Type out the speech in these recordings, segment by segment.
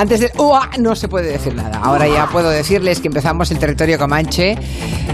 antes del ¡Ua! no se puede decir nada. Ahora ya puedo decirles que empezamos el territorio Comanche.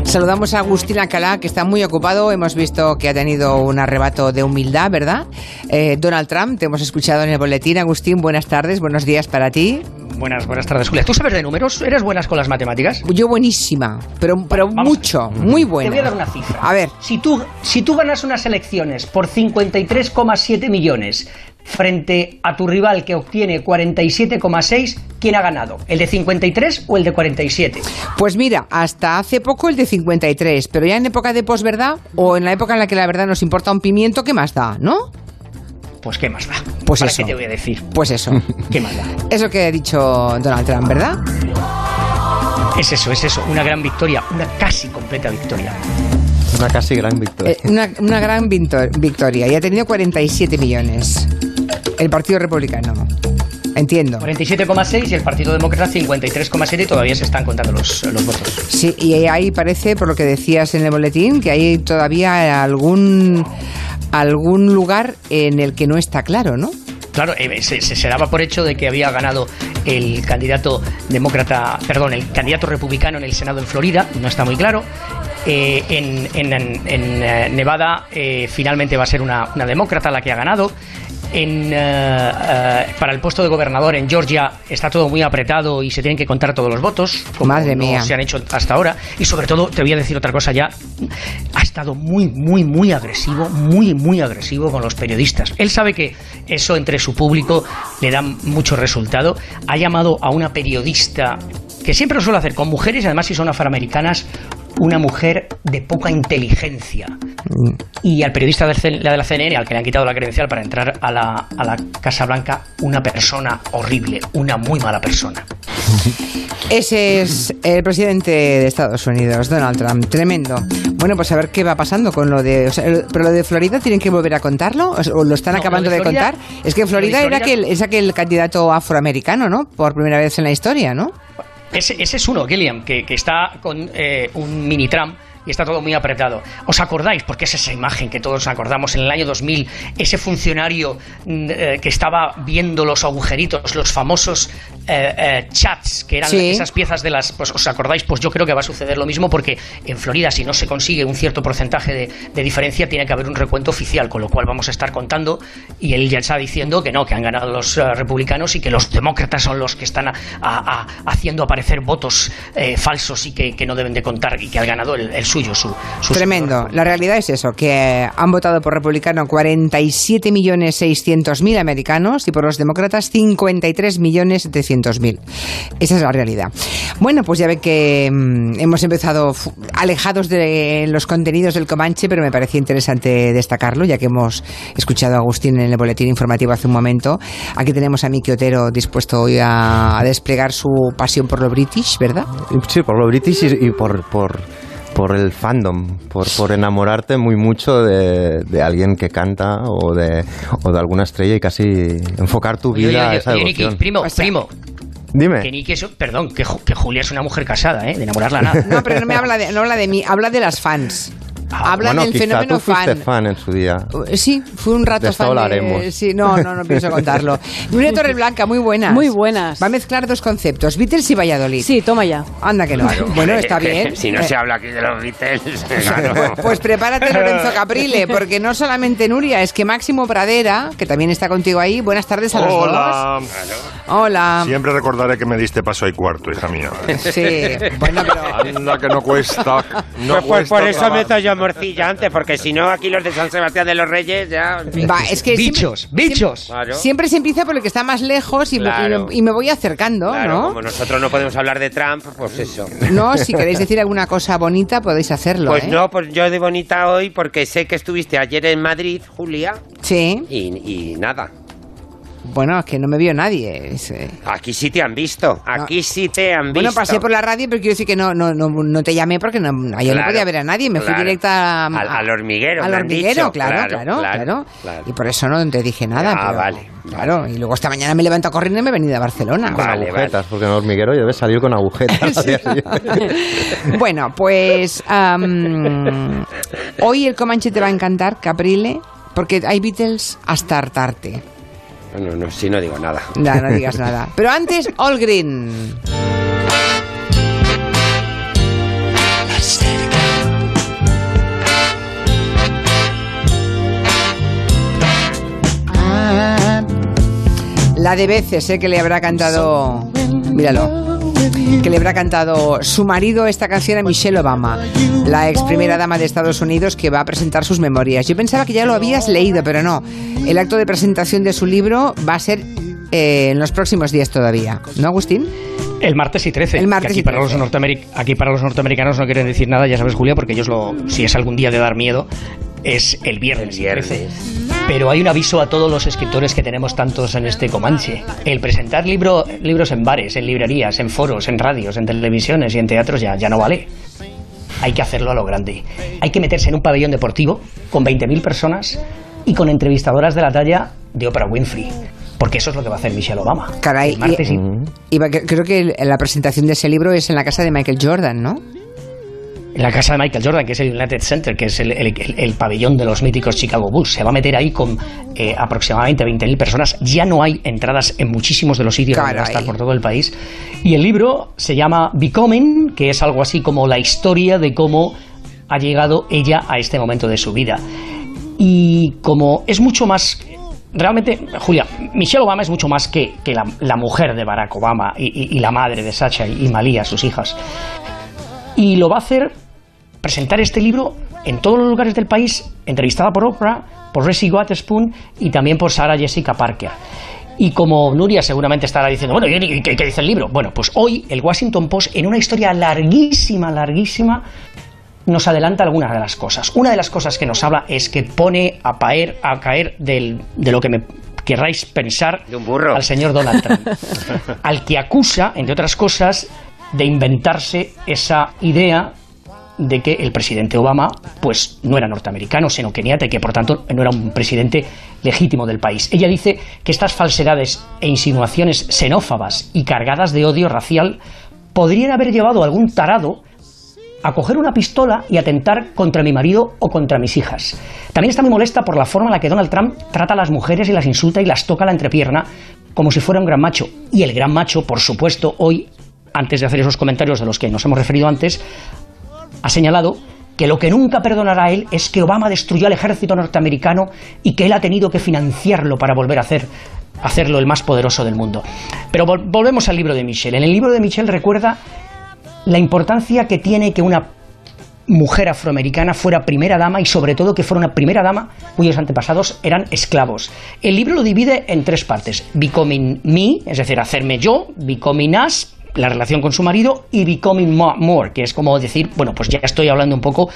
Saludamos a Agustín Alcalá, que está muy ocupado. Hemos visto que ha tenido un arrebato de humildad, ¿verdad? Eh, Donald Trump, te hemos escuchado en el boletín. Agustín, buenas tardes, buenos días para ti. Buenas, buenas tardes, Julia. ¿Tú sabes de números? ¿Eres buenas con las matemáticas? Yo buenísima, pero, pero Vamos. mucho, muy buena. Te voy a dar una cifra. A ver. Si tú, si tú ganas unas elecciones por 53,7 millones frente a tu rival que obtiene 47,6, ¿quién ha ganado? ¿El de 53 o el de 47? Pues mira, hasta hace poco el de 53, pero ya en época de posverdad o en la época en la que la verdad nos importa un pimiento, ¿qué más da, no? Pues qué más da. Pues ¿Para eso. qué te voy a decir? Pues eso. ¿Qué más da? Eso que ha dicho Donald Trump, ¿verdad? Es eso, es eso. Una gran victoria, una casi completa victoria. Una casi gran victoria. Eh, una, una gran victoria. Y ha tenido 47 millones. El Partido Republicano. Entiendo. 47,6 y el Partido Demócrata 53,7 y todavía se están contando los, los votos. Sí, y ahí parece, por lo que decías en el boletín, que hay todavía algún, algún lugar en el que no está claro, ¿no? Claro, eh, se, se- se daba por hecho de que había ganado el candidato demócrata, perdón, el candidato republicano en el Senado en Florida, no está muy claro. Eh, en, en- en- en, eh, Nevada eh, finalmente va a ser una, una demócrata la que ha ganado. En, eh, eh, para el puesto de gobernador en Georgia está todo muy apretado y se tienen que contar todos los votos, como Madre no mía. se han hecho hasta ahora. Y sobre todo, te voy a decir otra cosa ya, ha estado muy, muy, muy agresivo, muy, muy agresivo con los periodistas. Él sabe que eso entre su público le da mucho resultado. Ha llamado a una periodista, que siempre lo suele hacer con mujeres, y además si son afroamericanas, una mujer de poca inteligencia. Y al periodista del C- la de la CNN, al que le han quitado la credencial para entrar a la, a la Casa Blanca, una persona horrible, una muy mala persona. Ese es el presidente de Estados Unidos, Donald Trump. Tremendo. Bueno, pues a ver qué va pasando con lo de... o sea, el- pero lo de Florida tienen que volver a contarlo o, lo están No, acabando lo de de, Florida- contar. Es que Florida, lo de era Florida- aquel, es aquel candidato afroamericano, ¿no? Por primera vez en la historia, ¿no? Ese, es uno, Gilliam, que, está con eh, un mini Trump y está todo muy apretado. ¿Os acordáis? Porque es esa imagen que todos acordamos en el año 2000, ese funcionario mm, eh, que estaba viendo los agujeritos, los famosos eh, eh, chats, que eran Sí. esas piezas de las... Pues, ¿Os acordáis? Pues yo creo que va a suceder lo mismo porque en Florida, si no se consigue un cierto porcentaje de, de diferencia, tiene que haber un recuento oficial, con lo cual vamos a estar contando y él ya está diciendo que no, que han ganado los eh, republicanos y que los demócratas son los que están a- a- a- haciendo aparecer votos eh, falsos y que, que no deben de contar y que ha ganado el, el suyo, su, su Tremendo. La realidad es eso, que han votado por republicano 47.600.000 americanos y por los demócratas 53.700.000. Esa es la realidad. Bueno, pues ya ven que mm, hemos empezado alejados de los contenidos del Comanche, pero me parecía interesante destacarlo, ya que hemos escuchado a Agustín en el boletín informativo hace un momento. Aquí tenemos a Miki Otero dispuesto hoy a, desplegar su pasión por lo british, ¿verdad? Sí, por lo british y, por, por el fandom, por, por enamorarte muy mucho de, de alguien que canta o de, o de alguna estrella y casi enfocar tu Oye, vida oye, a oye, esa oye, devoción. primo, O sea, primo, Dime. que Niki es, perdón, que, que Julia es una mujer casada, ¿eh? De enamorarla nada. No, pero no me habla de, no habla de mí, habla de las fans. Ah, habla bueno, del quizá fenómeno tú fan. fan en su día. Uh, Sí, fue un rato De esto fan. hablaremos. Sí, no, no, no pienso contarlo. Nuria Torreblanca, muy buenas. Muy buenas. Va a mezclar dos conceptos, Beatles y Valladolid. Sí, toma ya. Anda que no. Bueno, está bien. Si no se habla aquí de los Beatles, claro. Pues prepárate, Lorenzo Caprile, porque no solamente Nuria, es que Máximo Pradera, que también está contigo ahí. Buenas tardes a los Hola. dos. Hola. Siempre recordaré que me diste paso y cuarto, hija mía. Sí, bueno, pero. Anda que no cuesta. No Pues, pues cuesta por eso trabajo. me morcilla antes, porque si no, aquí los de San Sebastián de los Reyes ya. en fin. Va, es que siempre- bichos, bichos. Claro. Siempre se empieza por el que está más lejos y, Claro. y- y me voy acercando, Claro, ¿no? como nosotros no podemos hablar de Trump, pues eso. No, si queréis decir alguna cosa bonita podéis hacerlo. Pues ¿eh? no, pues yo de bonita hoy, porque sé que estuviste ayer en Madrid, Julia, Sí, y, y nada. Bueno, es que no me vio nadie. es, eh. Aquí sí te han visto, aquí sí te han visto. Bueno, pasé por la radio, pero quiero decir que no, no, no, no te llamé porque no, ayer no Claro, podía ver a nadie. Me fui claro. directa a- Al- al hormiguero, Al hormiguero, dicho. claro, Claro, claro, claro, claro, claro. Y por eso no te dije nada. Ah, pero- vale, Claro, y luego esta mañana me levanto corriendo y me he venido a Barcelona. Con Vale, agujetas, porque en hormiguero debes salir con agujetas. Bueno, pues hoy el Comanche te va a encantar, Caprile, porque hay Beatles hasta hartarte. Bueno, no, si no digo nada. No, no digas nada. Pero antes, All Green. La de veces, sé que le habrá cantado. Míralo. Que le habrá cantado su marido esta canción a Michelle Obama, la ex primera dama de Estados Unidos que va a presentar sus memorias. Yo pensaba que ya lo habías leído, pero no. El acto de presentación de su libro va a ser eh, en los próximos días todavía. ¿No, Agustín? El martes y 13. El martes que aquí, y para 13. Los norteameric- aquí para los norteamericanos no quieren decir nada, ya sabes, Julia, porque ellos lo, si es algún día de dar miedo, es el viernes. El viernes. 13. Pero hay un aviso a todos los escritores que tenemos tantos en este Comanche. El presentar libro, libros en bares, en librerías, en foros, en radios, en televisiones y en teatros ya, ya no vale. Hay que hacerlo a lo grande. Hay que meterse en un pabellón deportivo con 20.000 personas y con entrevistadoras de la talla de Oprah Winfrey. Porque eso es lo que va a hacer Michelle Obama. Caray, y- creo que la presentación de ese libro es en la casa de Michael Jordan, ¿no? En la casa de Michael Jordan, que es el United Center, que es el, el- el- el pabellón de los míticos Chicago Bulls. Se va a meter ahí con eh, aproximadamente 20.000 personas. Ya no hay entradas en muchísimos de los sitios donde va a estar por todo el país. Y el libro se llama Becoming, que es algo así como la historia de cómo ha llegado ella a este momento de su vida. Y como es mucho más... Realmente, Julia, Michelle Obama es mucho más que, que la, la mujer de Barack Obama y, y- y la madre de Sacha y, y Malia, sus hijas. Y lo va a hacer presentar este libro en todos los lugares del país, entrevistada por Oprah, por Reese Witherspoon y también por Sarah Jessica Parker. Y como Nuria seguramente estará diciendo, bueno, ¿y qué, qué dice el libro? Bueno, pues hoy el Washington Post, en una historia larguísima, larguísima, nos adelanta algunas de las cosas. Una de las cosas que nos habla es que pone a, paer, a caer del- de lo que me querráis pensar De un burro. al señor Donald Trump, al que acusa, entre otras cosas, de inventarse esa idea de que el presidente Obama pues no era norteamericano, sino keniata y que por tanto no era un presidente legítimo del país. Ella dice que estas falsedades e insinuaciones xenófobas y cargadas de odio racial podrían haber llevado a algún tarado a coger una pistola y atentar contra mi marido o contra mis hijas. También está muy molesta por la forma en la que Donald Trump trata a las mujeres y las insulta y las toca la entrepierna como si fuera un gran macho. Y el gran macho, por supuesto, hoy, antes de hacer esos comentarios de los que nos hemos referido antes, ha señalado que lo que nunca perdonará él es que Obama destruyó al ejército norteamericano y que él ha tenido que financiarlo para volver a hacer hacerlo el más poderoso del mundo. Pero vol- volvemos al libro de Michelle. En el libro de Michelle recuerda la importancia que tiene que una mujer afroamericana fuera primera dama y sobre todo que fuera una primera dama cuyos antepasados eran esclavos. El libro lo divide en tres partes. Becoming me, es decir, hacerme yo, Becoming us, la relación con su marido, y Becoming mo- more, que es como decir, bueno, pues ya estoy hablando un poco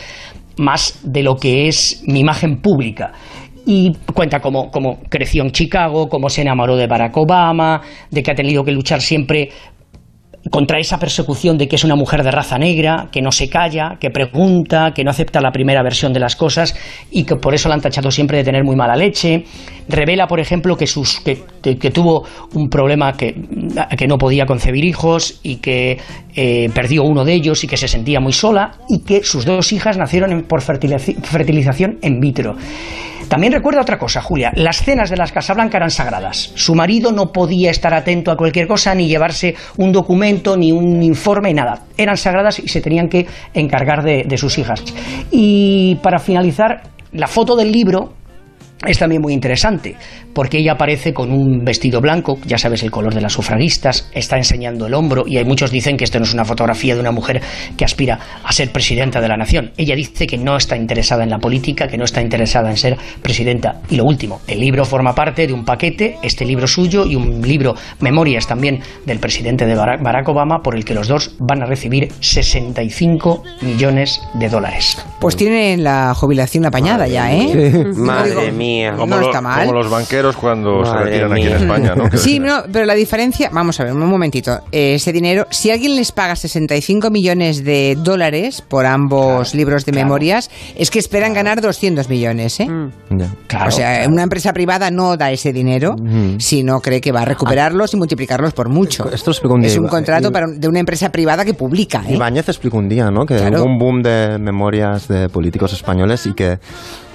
más de lo que es mi imagen pública. Y cuenta cómo, cómo creció en Chicago, cómo se enamoró de Barack Obama, de que ha tenido que luchar siempre contra esa persecución de que es una mujer de raza negra, que no se calla, que pregunta, que no acepta la primera versión de las cosas y que por eso la han tachado siempre de tener muy mala leche. Revela, por ejemplo, que, sus, que, tuvo un problema que, no podía concebir hijos y que eh, perdió uno de ellos y que se sentía muy sola y que sus dos hijas nacieron por fertilizaci- fertilización in vitro. También recuerda otra cosa, Julia. Las cenas de las Casablanca eran sagradas. Su marido no podía estar atento a cualquier cosa, ni llevarse un documento, ni un informe, nada. Eran sagradas y se tenían que encargar de, de sus hijas. Y para finalizar, la foto del libro es también muy interesante, porque ella aparece con un vestido blanco, ya sabes el color de las sufragistas, está enseñando el hombro y hay muchos dicen que esto no es una fotografía de una mujer que aspira a ser presidenta de la nación. Ella dice que no está interesada en la política, que no está interesada en ser presidenta. Y lo último, el libro forma parte de un paquete, este libro suyo y un libro, memorias también del presidente de Barack Barack Obama, por el que los dos van a recibir 65 millones de dólares. Pues tienen la jubilación apañada ya, ¿eh? Madre Digo, mía. Como, no lo- está mal. como los banqueros cuando se retiran aquí en. España, ¿no? Sí, no, pero la diferencia, vamos a ver, un momentito. Eh, ese dinero, si alguien les paga 65 millones de dólares por ambos libros de memorias, es que esperan ganar 200 millones, ¿eh? Claro, o sea, claro. una empresa privada no da ese dinero si no cree que va a recuperarlos y multiplicarlos por mucho. Esto explicó un día es un contrato Iba- para un- de una empresa privada que publica, ¿eh? Ibáñez explicó un día, ¿no? Que Claro. hubo un boom de memorias de políticos españoles y que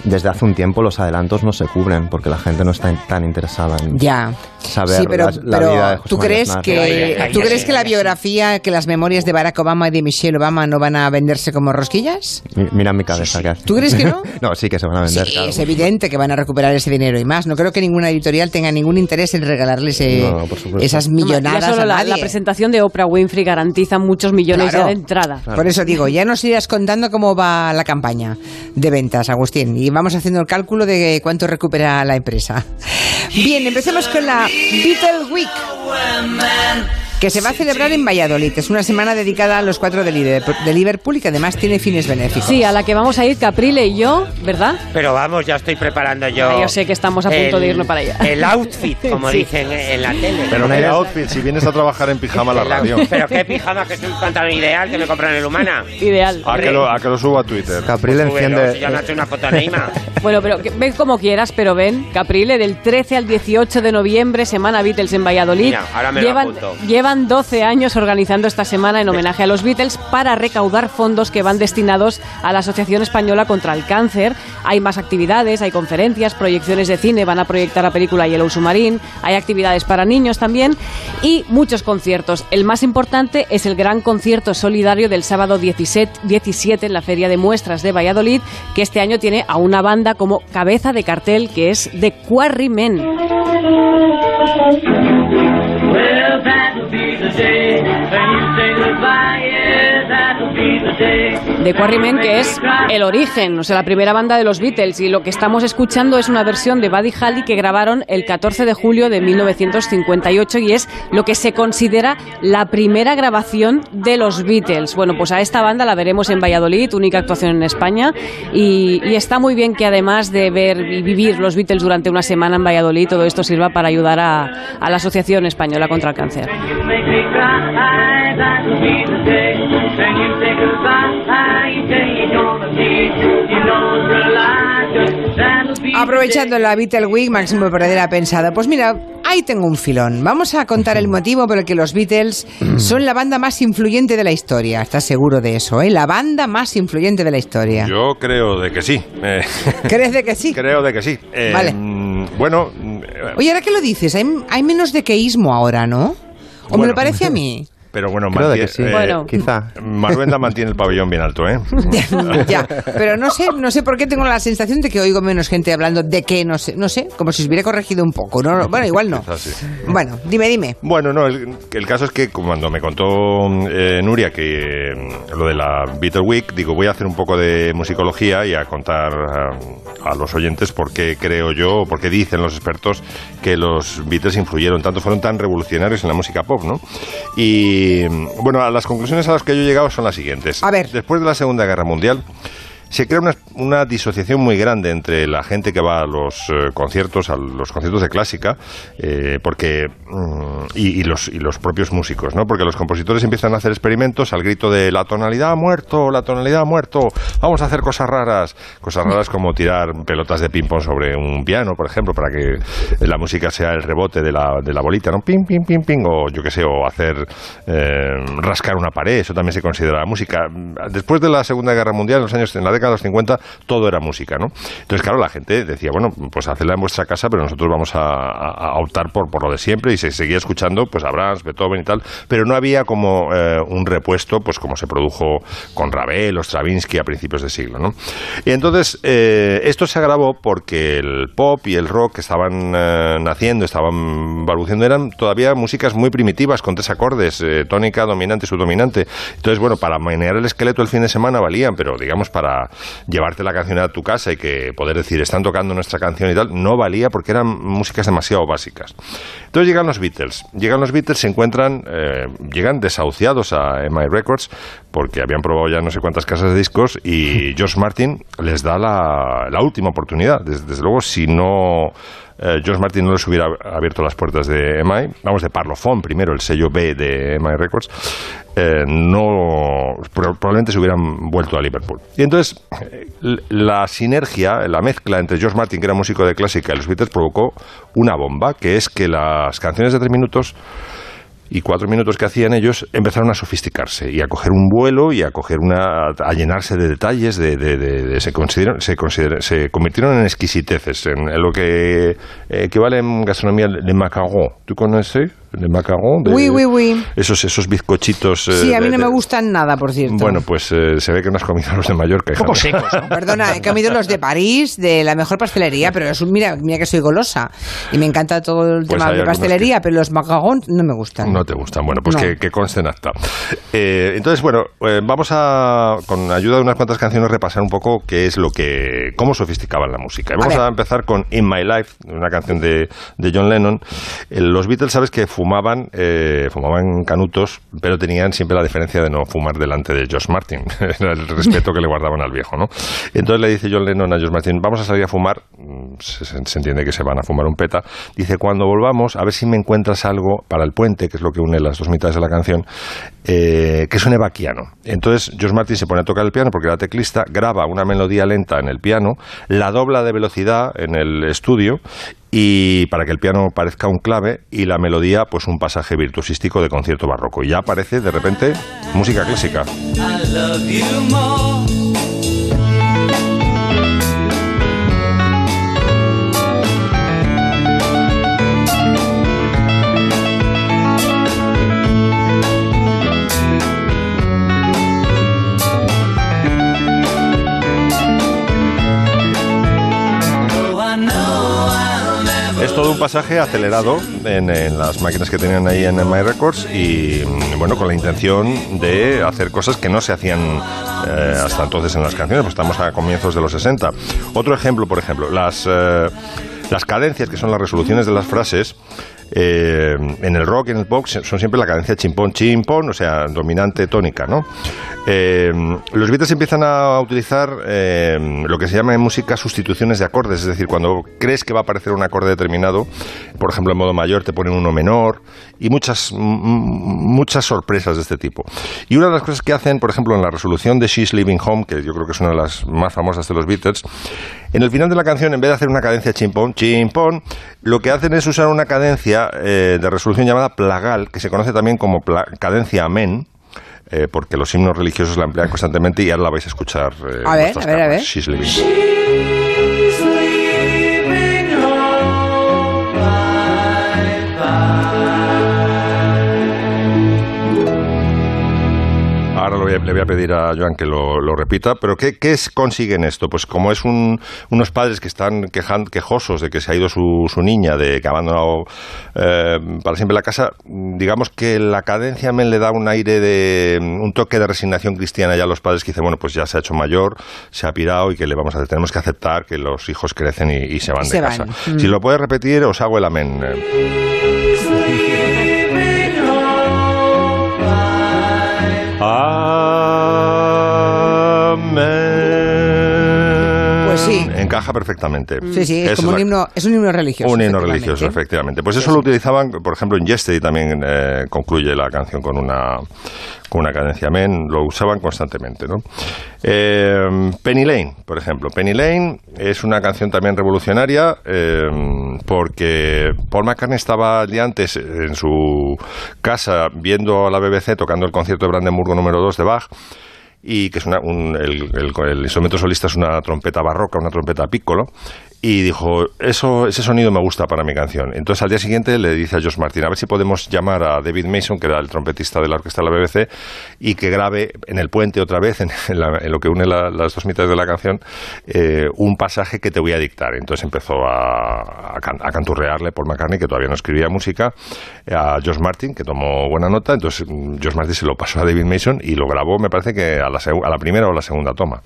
desde hace un tiempo los adelantos no se cubren porque la gente no está tan interesada en Ya. saber sí, pero, la, la pero vida de José ¿tú María crees Aznar. que Ahí tú crees sí, que la biografía, que las memorias de Barack Obama y de Michelle Obama no van a venderse como rosquillas? Mi- Mira mi cabeza hace. ¿Tú crees que no? no, sí que se van a vender. Sí, claro. es evidente que van a recuperar ese dinero y más. No creo que ninguna editorial tenga ningún interés en regalarles eh, No, por supuesto. esas Ya millonadas solo a la, nadie. la presentación de Oprah Winfrey garantiza muchos millones Claro. ya de entrada. Por eso digo, ya nos irás contando cómo va la campaña de ventas, Agustín, y vamos haciendo el cálculo de cuánto recupera la empresa. Bien, empecemos con la Beatle Week. Que se va a celebrar en Valladolid. Es una semana dedicada a los cuatro de Liverpool, y que además tiene fines benéficos. Sí, a la que vamos a ir Caprile y yo, ¿verdad? Pero vamos, ya estoy preparando yo. Ah, yo sé que estamos a punto de irnos para allá. El outfit, como Sí. dicen en la tele. Pero qué idea- outfit, si vienes a trabajar en pijama a la El radio. Pero qué pijama, que es un pantalón ideal que me compran en el Humana. Ideal. A que, lo, a que lo subo a Twitter. Caprile Súbelo, enciende. si ya ha hecho una foto. Bueno, pero que- ven como quieras, pero ven, Caprile, del 13 al 18 de noviembre, Semana Beatles en Valladolid. Mira, ahora me lo apunto. llevan 12 años organizando esta semana en homenaje a los Beatles para recaudar fondos que van destinados a la Asociación Española contra el Cáncer. Hay más actividades, hay conferencias, proyecciones de cine, van a proyectar la película Yellow Submarine, hay actividades para niños también y muchos conciertos. El más importante es el gran concierto solidario del sábado 17, 17 en la Feria de Muestras de Valladolid, que este año tiene a una banda como cabeza de cartel que es The Quarrymen. The Quarrymen, que es el origen, o sea, la primera banda de los Beatles. Y lo que estamos escuchando es una versión de Buddy Holly que grabaron el 14 de julio de 1958 y es lo que se considera la primera grabación de los Beatles. Bueno, pues a esta banda la veremos en Valladolid, única actuación en España. Y, está muy bien que además de ver y vivir los Beatles durante una semana en Valladolid, todo esto sirva para ayudar a la Asociación Española contra el Cáncer. You make me cry. That'll be the day when you say goodbye. You say you're gonna leave. You know the light. That'll be the Aprovechando la Beatle Week, Máximo Pradera ha pensado, pues mira, ahí tengo un filón. Vamos a contar el motivo por el que los Beatles son la banda más influyente de la historia. ¿Estás seguro de eso, eh? La banda más influyente de la historia. Yo creo de que sí. Eh, ¿Crees de que sí? creo de que sí. Eh, Vale. mm, Bueno, mm, Oye, ahora que lo dices, hay, hay menos dequeísmo ahora, ¿no? ¿O me Bueno. lo parece a mí? Pero bueno, Creo que sí. eh, Bueno. Quizá. Maruenda mantiene el pabellón bien alto, ¿eh? ya, pero no sé, no sé por qué tengo la sensación de que oigo menos gente hablando de que, no sé, no sé, como si se hubiera corregido un poco, ¿no? Bueno, igual no. Quizás sí. Bueno, dime, dime. Bueno, no, el, el caso es que cuando me contó eh, Nuria que eh, lo de la Beatle Week, digo, voy a hacer un poco de musicología y a contar a, a los oyentes por qué creo yo, por qué dicen los expertos que los Beatles influyeron tanto, fueron tan revolucionarios en la música pop, ¿no? Y bueno, a las conclusiones a las que yo he llegado son las siguientes. A ver. Después de la Segunda Guerra Mundial, se crea una, disociación muy grande entre la gente que va a los eh, conciertos, a los conciertos de clásica, eh, porque mm, y, y los, y los propios músicos, ¿no? Porque los compositores empiezan a hacer experimentos al grito de la tonalidad ha muerto, la tonalidad ha muerto, vamos a hacer cosas raras, cosas raras como tirar pelotas de ping pong sobre un piano, por ejemplo, para que la música sea el rebote de la, de la bolita, ¿no? Ping, ping, ping, ping, o yo qué sé, o hacer eh, rascar una pared, eso también se considera música. Después de la Segunda Guerra Mundial, en los años, en la década de los 50, todo era música, ¿no? Entonces, claro, la gente decía, bueno, pues hacedla en vuestra casa, pero nosotros vamos a, a- a optar por, por lo de siempre y se seguía escuchando, pues a Brahms, Beethoven y tal, pero no había como eh, un repuesto, pues como se produjo con Ravel o Stravinsky a principios de siglo, ¿no? Y entonces, eh, esto se agravó porque el pop y el rock que estaban eh, naciendo, estaban balbuciendo, eran todavía músicas muy primitivas, con tres acordes, eh, tónica, dominante, subdominante. Entonces, bueno, para manejar el esqueleto el fin de semana valían, pero digamos para llevarte la canción a tu casa y que poder decir, están tocando nuestra canción y tal, no valía porque eran músicas demasiado básicas. Entonces llegan los Beatles. Llegan los Beatles, se encuentran, eh, llegan desahuciados a MI Records porque habían probado ya no sé cuántas casas de discos y George Martin les da la, la última oportunidad. Desde, desde luego, si no eh, George Martin no les hubiera abierto las puertas de EMI, vamos, de Parlophone primero, el sello B de EMI Records, eh, no pro- probablemente se hubieran vuelto a Liverpool. Y entonces eh, la sinergia, la mezcla entre George Martin, que era músico de clásica, y los Beatles provocó una bomba, que es que las canciones de tres minutos y cuatro minutos que hacían ellos empezaron a sofisticarse y a coger un vuelo y a coger una a llenarse de detalles de, de- de- de- se consideran se considera- se convirtieron en exquisiteces en, lo que eh, equivale en gastronomía le macaron ¿tú conoces le macaron? De- Oui, oui, oui. esos esos bizcochitos eh, Sí, a mí de- no me de- gustan nada, por cierto. bueno pues eh, se ve que no has comido los de Mallorca Un poco secos, ¿no? Perdona, he comido los de París, de la mejor pastelería, pero es un, mira, mira que soy golosa y me encanta todo el Pues tema de pastelería, pero los macarons no me gustan. No te gustan. Bueno, pues No. que, que conste en acta. Eh, entonces, bueno, eh, vamos a, con ayuda de unas cuantas canciones, repasar un poco qué es lo que, cómo sofisticaban la música. Y A vamos ver. a, empezar con In My Life, una canción de, de John Lennon. Eh, los Beatles, sabes que fumaban, eh, fumaban canutos, pero tenían siempre la diferencia de no fumar delante de George Martin. Era el respeto que le guardaban al viejo, ¿no? Entonces le dice John Lennon a George Martin, vamos a salir a fumar. Mm, Se, entiende que se van a fumar un peta. Dice, cuando volvamos, a ver si me encuentras algo para el puente, que es lo que une las dos mitades de la canción, eh, que suene vaquiano. Entonces George Martin se pone a tocar el piano porque era teclista, graba una melodía lenta en el piano, la dobla de velocidad en el estudio y para que el piano parezca un clave y la melodía pues un pasaje virtuosístico de concierto barroco. Y ya aparece de repente música clásica. Es todo un pasaje acelerado en, las máquinas que tenían ahí en My Records y mm, bueno, con la intención de hacer cosas que no se hacían eh, hasta entonces en las canciones, pues estamos a comienzos de los 60. Otro ejemplo, por ejemplo, las, eh, las cadencias, que son las resoluciones de las frases, eh, en el rock y en el pop son siempre la cadencia chimpón, chimpón, o sea, dominante tónica, ¿no? Eh, los Beatles empiezan a utilizar eh, lo que se llama en música sustituciones de acordes, es decir, cuando crees que va a aparecer un acorde determinado, por ejemplo, en modo mayor te ponen uno menor y muchas, muchas sorpresas de este tipo. Y una de las cosas que hacen, por ejemplo, en la resolución de She's Leaving Home, que yo creo que es una de las más famosas de los Beatles, en el final de la canción, en vez de hacer una cadencia chimpón, chimpón, lo que hacen es usar una cadencia eh, de resolución llamada plagal, que se conoce también como cadencia amén, eh, porque los himnos religiosos la emplean constantemente y ahora la vais a escuchar. eh, A ver, a ver, a ver. Voy le voy a pedir a Joan que lo, lo repita, pero ¿qué, qué es- consiguen esto? Pues como es un- unos padres que están quejan- quejosos de que se ha ido su, su niña, de que ha abandonado eh, para siempre la casa, digamos que la cadencia me le da un aire de un toque de resignación cristiana ya a los padres que dicen, bueno, pues ya se ha hecho mayor, se ha pirado y que le vamos a tenemos que aceptar que los hijos crecen y, y se van de casa. Mm. Si lo puedes repetir, os hago el amén. Encaja perfectamente. Sí, sí, es como un himno, es un himno religioso. un himno religioso, efectivamente. Pues eso lo utilizaban, por ejemplo, en Yesterday también eh, concluye la canción con una, con una cadencia amén, lo usaban constantemente, ¿no? Eh, Penny Lane, por ejemplo. Penny Lane es una canción también revolucionaria eh, porque Paul McCartney estaba ya antes en su casa viendo a la BBC tocando el concierto de Brandenburgo número 2 de Bach y que es una, un- el, el- el instrumento solista es una trompeta barroca, una trompeta piccolo, y dijo, eso, ese sonido me gusta para mi canción. Entonces al día siguiente le dice a Josh Martin, a ver si podemos llamar a David Mason, que era el trompetista de la orquesta de la BBC, y que grabe en el puente otra vez, en, la- en lo que une la- las dos mitades de la canción, eh, un pasaje que te voy a dictar. Entonces empezó a, a can- a canturrearle Paul McCartney, que todavía no escribía música, a Josh Martin, que tomó buena nota. Entonces Josh Martin se lo pasó a David Mason y lo grabó, me parece que a la, a la primera o la segunda toma.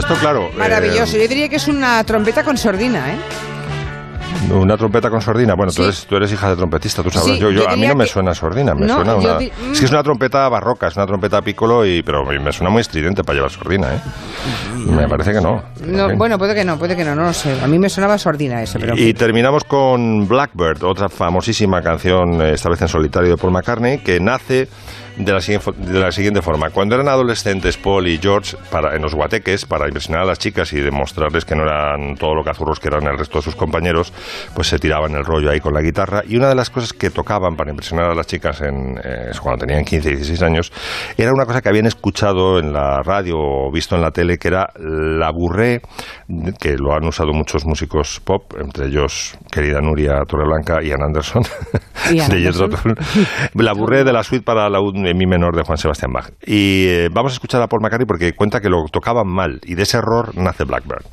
Todo esto, claro. eh, Maravilloso. Yo diría que es una trompeta con sordina, ¿eh? Una trompeta con sordina. Bueno, tú, eres, tú eres hija de trompetista, tú sabes. Sí, yo, yo- yo a mí no me suena sordina, me No, suena una. di- Es que es una trompeta barroca, es una trompeta piccolo, y, pero me suena muy estridente para llevar sordina, ¿eh? Me parece que no. No, En fin. bueno, puede que no, puede que no, no lo sé. A mí me sonaba sordina eso, pero... Y terminamos con Blackbird, otra famosísima canción, eh, esta vez en solitario de Paul McCartney, que nace de la, siguiente, de la siguiente forma. Cuando eran adolescentes, Paul y George, para, en los guateques, para impresionar a las chicas y demostrarles que no eran todo lo cazurros que eran el resto de sus compañeros, pues se tiraban el rollo ahí con la guitarra. Y una de las cosas que tocaban para impresionar a las chicas en, eh, cuando tenían 15 y 16 años era una cosa que habían escuchado en la radio o visto en la tele, que era la burré, que lo han usado muchos músicos pop, entre ellos querida Nuria Torreblanca y Ian Anderson, de. La burré de la suite para la en mi menor de Juan Sebastián Bach. Y eh, vamos a escuchar a Paul McCartney porque cuenta que lo tocaban mal y de ese error nace Blackbird.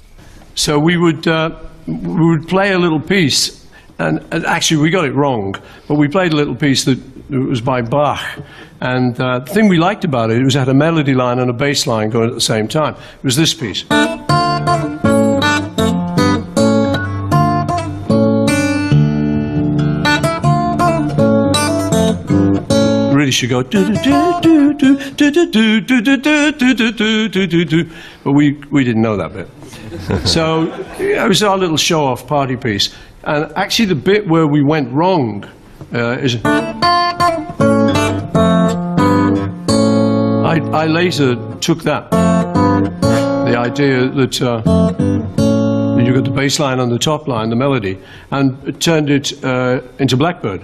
So we would uh, we would play a little piece, and, and actually we got it wrong, but we played a little piece that was by Bach. And uh, the thing we liked about it, it was it had a melody line and a bass line going at the same time. It was this piece. Should go do do do do do do do do do do do do do do do do but we we didn't know that bit so it was our little show off party piece and actually the bit where we went wrong uh, is I, I later took that the idea that uh, that you got the bass line on the top line the melody and turned it uh, into Blackbird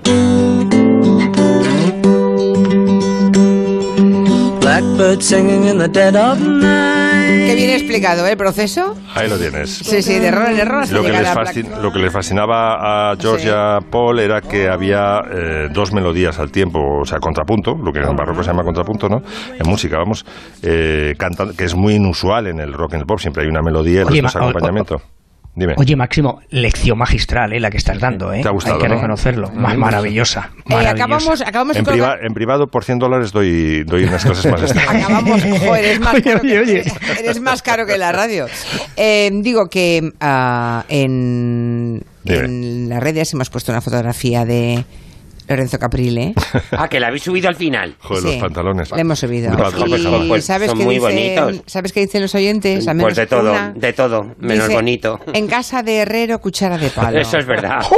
Blackbird singing in the dead of night. Qué bien explicado, ¿eh? El proceso. Ahí lo tienes. Sí, sí, de error en error Lo que, les fascin- lo que les fascinaba a George y a Paul era que había eh, dos melodías al tiempo, o sea, contrapunto, lo que en barroco se llama contrapunto, ¿no? En música, vamos, eh, cantan- que es muy inusual en el rock and el pop, siempre hay una melodía y Oye, los ma- acompañamiento. Dime. Oye, Máximo, lección magistral, ¿eh? La que estás dando, ¿eh? ¿Te ha gustado, Hay que no? reconocerlo. Maravillosa. Eh, maravillosa. acabamos, acabamos de en, priva- en privado, por 100 dólares, doy, doy unas clases más. Acabamos, joder, eres más, Oye, caro oye, que, oye. eres más caro que la radio. Eh, digo que ah, en, Dime. en las redes hemos puesto una fotografía de Lorenzo Caprile. Ah, que la habéis subido al final. Joder, Sí, los pantalones. Le hemos subido. Pues. Y pues, ¿sabes son qué muy dicen, bonitos. ¿Sabes qué dicen los oyentes? Menos Pues de todo, una. de todo, menos Dice, bonito. En casa de herrero, cuchara de palo. Eso es verdad.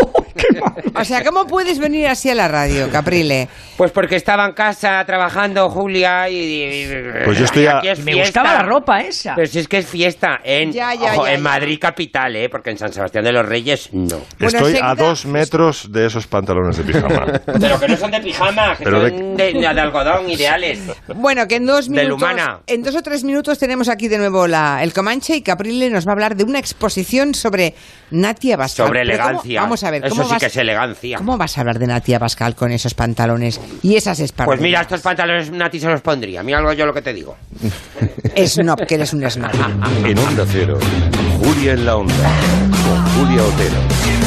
O sea, ¿cómo puedes venir así a la radio, Caprile? Pues porque estaba en casa trabajando Julia y... y- Pues yo estoy a- es Me gustaba la ropa esa. Pero si es que es fiesta en, Ya, ya, ojo, ya, en. Madrid capital, ¿eh? Porque en San Sebastián de los Reyes no. Bueno, Estoy a dos metros de esos pantalones de pijama. Pero que no son de pijama, que Pero de- son de, de algodón ideales. Bueno, que en dos De minutos, en dos o tres minutos tenemos aquí de nuevo la, el Comanche y Caprile nos va a hablar de una exposición sobre Natia Bascal. Sobre Pero ¿cómo- elegancia. vamos a ver, Eso ¿cómo sí vas, que es elegancia. ¿cómo vas a hablar de Natia Bascal con esos pantalones y esas espaldas? Pues mira, estos pantalones Nati se los pondría. Mira algo yo lo que te digo. Snob, que eres un snob. En Onda Cero, Julia en la Onda, con Julia Otero.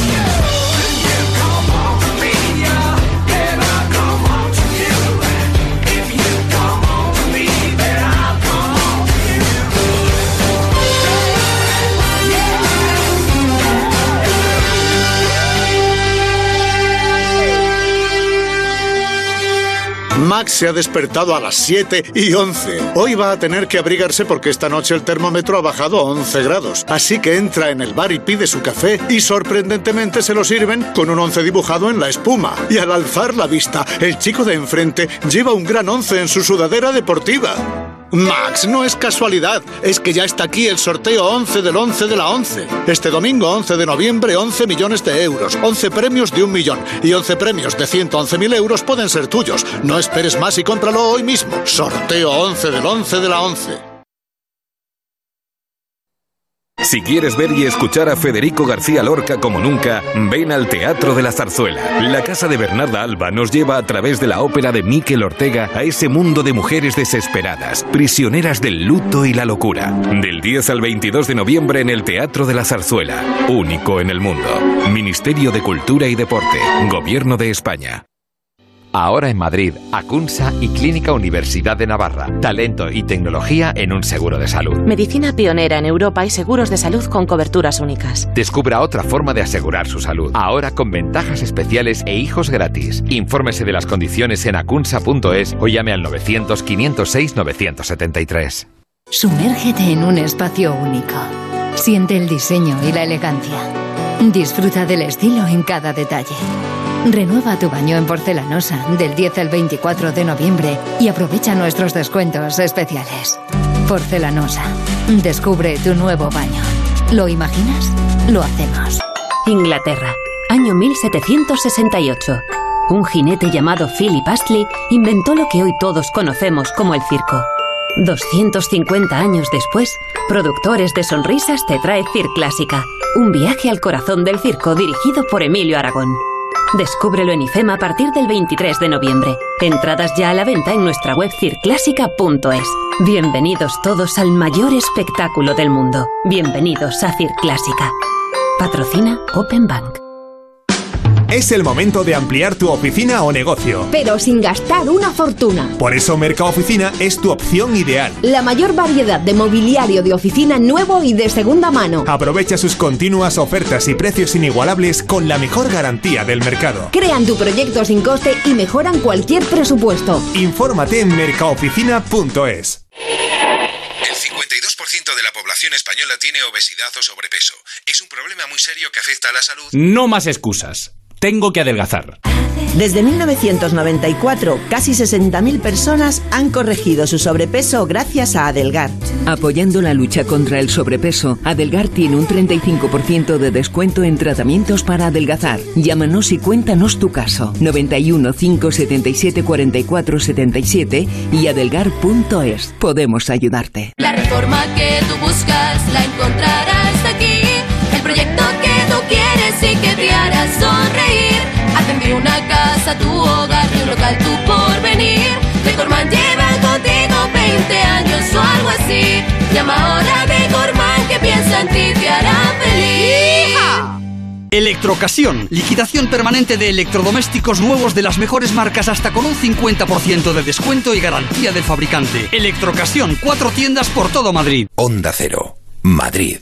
Max se ha despertado a las 7 y 11. Hoy va a tener que abrigarse porque esta noche el termómetro ha bajado a 11 grados. Así que entra en el bar y pide su café y sorprendentemente se lo sirven con un 11 dibujado en la espuma. Y al alzar la vista, el chico de enfrente lleva un gran 11 en su sudadera deportiva. Max, no es casualidad, es que ya está aquí el sorteo 11 del 11 de la 11. Este domingo 11 de noviembre 11 millones de euros, 11 premios de un millón y 11 premios de 111.000 euros pueden ser tuyos. No esperes más y cómpralo hoy mismo. Sorteo 11 del 11 de la 11. Si quieres ver y escuchar a Federico García Lorca como nunca, ven al Teatro de la Zarzuela. La casa de Bernarda Alba nos lleva a través de la ópera de Miquel Ortega a ese mundo de mujeres desesperadas, prisioneras del luto y la locura. Del 10 al 22 de noviembre en el Teatro de la Zarzuela, único en el mundo. Ministerio de Cultura y Deporte, Gobierno de España. Ahora en Madrid, Acunsa y Clínica Universidad de Navarra. Talento y tecnología en un seguro de salud. Medicina pionera en Europa y seguros de salud con coberturas únicas. Descubra otra forma de asegurar su salud. Ahora con ventajas especiales e hijos gratis. Infórmese de las condiciones en acunsa.es o llame al 900 506 973. Sumérgete en un espacio único. Siente el diseño y la elegancia. Disfruta del estilo en cada detalle. Renueva tu baño en porcelanosa del 10 al 24 de noviembre y aprovecha nuestros descuentos especiales. Porcelanosa. Descubre tu nuevo baño. ¿Lo imaginas? Lo hacemos. Inglaterra, año 1768. Un jinete llamado Philip Astley inventó lo que hoy todos conocemos como el circo. 250 años después, Productores de Sonrisas te trae Cir Clásica, un viaje al corazón del circo dirigido por Emilio Aragón. Descúbrelo en IFEMA a partir del 23 de noviembre. Entradas ya a la venta en nuestra web circlásica.es. Bienvenidos todos al mayor espectáculo del mundo. Bienvenidos a Cir Clásica. Patrocina Open Bank. Es el momento de ampliar tu oficina o negocio. pero sin gastar una fortuna. Por eso Merca Oficina es tu opción ideal. La mayor variedad de mobiliario de oficina nuevo y de segunda mano. Aprovecha sus continuas ofertas y precios inigualables con la mejor garantía del mercado. Crean tu proyecto sin coste y mejoran cualquier presupuesto. Infórmate en mercaoficina.es. El 52% de la población española tiene obesidad o sobrepeso. Es un problema muy serio que afecta a la salud. No más excusas. Tengo que adelgazar. Desde 1994, casi 60.000 personas han corregido su sobrepeso gracias a Adelgar. Apoyando la lucha contra el sobrepeso, Adelgar tiene un 35% de descuento en tratamientos para adelgazar. Llámanos y cuéntanos tu caso. 91 577 44 77 y adelgar.es. Podemos ayudarte. La reforma que tú buscas la encontrarás quieres y que te hará sonreír. Hacen de una casa tu hogar y un local tu porvenir. Decorman lleva contigo 20 años o algo así. Llama ahora a Decorman que piensa en ti te hará feliz. Electrocasión, liquidación permanente de electrodomésticos nuevos de las mejores marcas hasta con un 50% de descuento y garantía del fabricante. Electrocasión, cuatro tiendas por todo Madrid. Onda Cero, Madrid.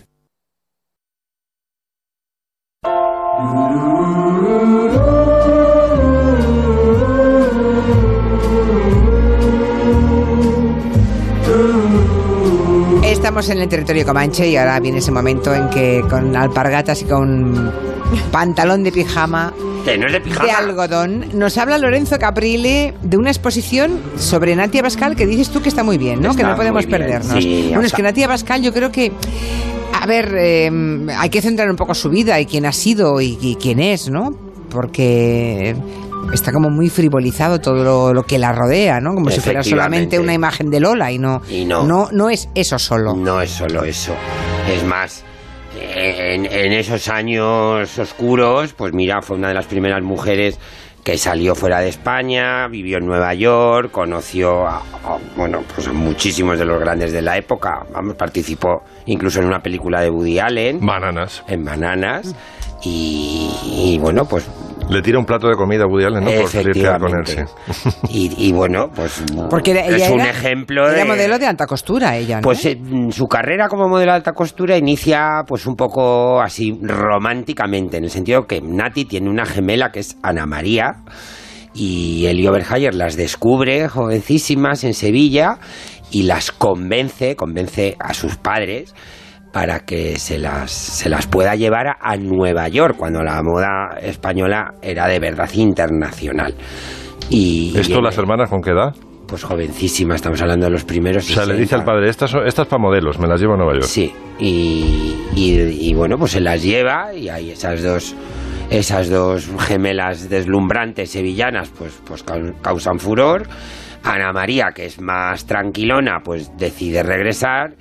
Estamos en el territorio comanche y ahora viene ese momento en que con alpargatas y con pantalón de pijama Que no es de pijama. de algodón nos habla Lorenzo Caprile de una exposición sobre Natia Bascal que dices tú que está muy bien, ¿no? que no podemos perdernos. sí, bueno, es que Natia Bascal yo creo que a ver, eh, hay que centrar un poco su vida y quién ha sido y, y quién es, ¿no? Porque está como muy frivolizado todo lo, lo que la rodea, ¿no? Como si fuera solamente una imagen de Lola y no, Y no. no, no es eso solo. No es solo eso. Es más, en, en esos años oscuros, pues mira, fue una de las primeras mujeres que salió fuera de España, vivió en Nueva York, conoció a, a, bueno, pues a muchísimos de los grandes de la época. Vamos, participó incluso en una película de Woody Allen. Bananas. En Bananas. Y, y bueno, pues Le tira un plato de comida a Woody Allen, ¿no? Por salirse a con él, sí. y, y bueno, pues Porque era- es ella un era- ejemplo de... Era modelo de alta costura ella, ¿no? Pues eh, su carrera como modelo de alta costura inicia pues un poco así románticamente, en el sentido que Nati tiene una gemela que es Ana María y Eli Oberhayer las descubre jovencísimas en Sevilla y las convence, convence a sus padres para que se las, se las pueda llevar a, a Nueva York, cuando la moda española era de verdad internacional. Y, ¿Esto y- las hermanas con qué edad? pues jovencísima, estamos hablando de los primeros. O sea, le 60. dice al padre, estas son, estas para modelos, me las llevo a Nueva York. Sí, y, y- y bueno, pues se las lleva y hay esas dos esas dos gemelas deslumbrantes sevillanas pues, pues cau- causan furor. Ana María, que es más tranquilona, pues decide regresar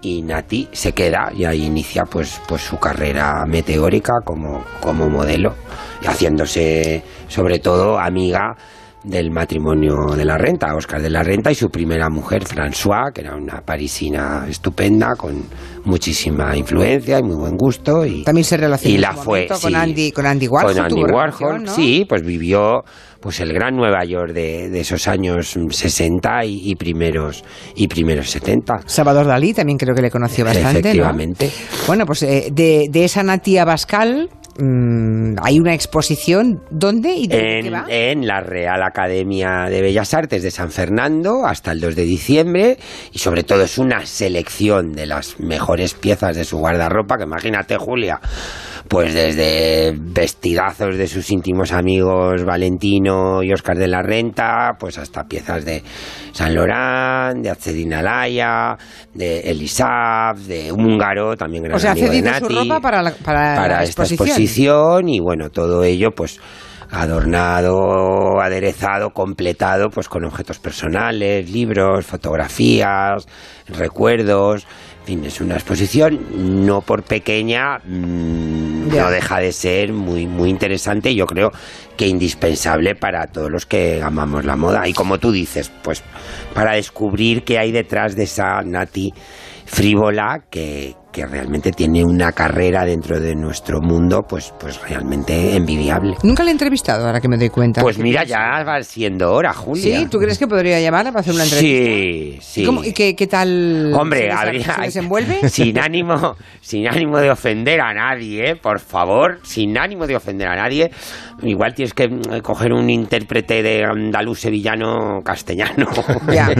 y Nati se queda y ahí inicia pues, pues su carrera meteórica como, como modelo, y haciéndose sobre todo amiga del matrimonio de la renta, Oscar de la Renta y su primera mujer, François, que era una parisina estupenda, con muchísima influencia y muy buen gusto. Y, También se relacionó y la fue, con sí, Andy- con Andy Warhol, Con Andy Warhol, relación, ¿no? sí, pues vivió pues el gran Nueva York de, de esos años 60 y, y primeros y primeros 70. Salvador Dalí también creo que le conoció bastante, ¿no? Efectivamente. Bueno, pues eh, de, de esa Natia Bascal mm, hay una exposición. ¿Dónde y de qué en, va? en la Real Academia de Bellas Artes de San Fernando hasta el 2 de diciembre y sobre todo es una selección de las mejores piezas de su guardarropa que imagínate Julia pues desde vestidazos de sus íntimos amigos Valentino y Oscar de la Renta pues hasta piezas de San Laurent de Accedina Alaya de Elisab de Húngaro también gran O sea, amigo de cedido su Nati ropa para la, para para la esta exposición. exposición y bueno, todo ello pues adornado, aderezado, completado pues con objetos personales, libros, fotografías, recuerdos, fin, es una exposición no por pequeña, mm, no deja de ser muy muy interesante y yo creo que indispensable para todos los que amamos la moda. Y como tú dices, pues para descubrir qué hay detrás de esa Nati frívola que, que realmente tiene una carrera dentro de nuestro mundo pues, pues realmente envidiable. Nunca le he entrevistado, ahora que me doy cuenta. Pues mira, ya va siendo hora, Julia. ¿Sí? ¿Tú crees que podría llamarla para hacer una entrevista? Sí, sí. ¿Y, cómo- y qué, qué tal Hombre, se, habría- se desenvuelve? Sin ánimo, sin ánimo de ofender a nadie, ¿eh? por favor, sin ánimo de ofender a nadie. Igual tienes que mm, coger un intérprete de andaluz sevillano castellano. Ya.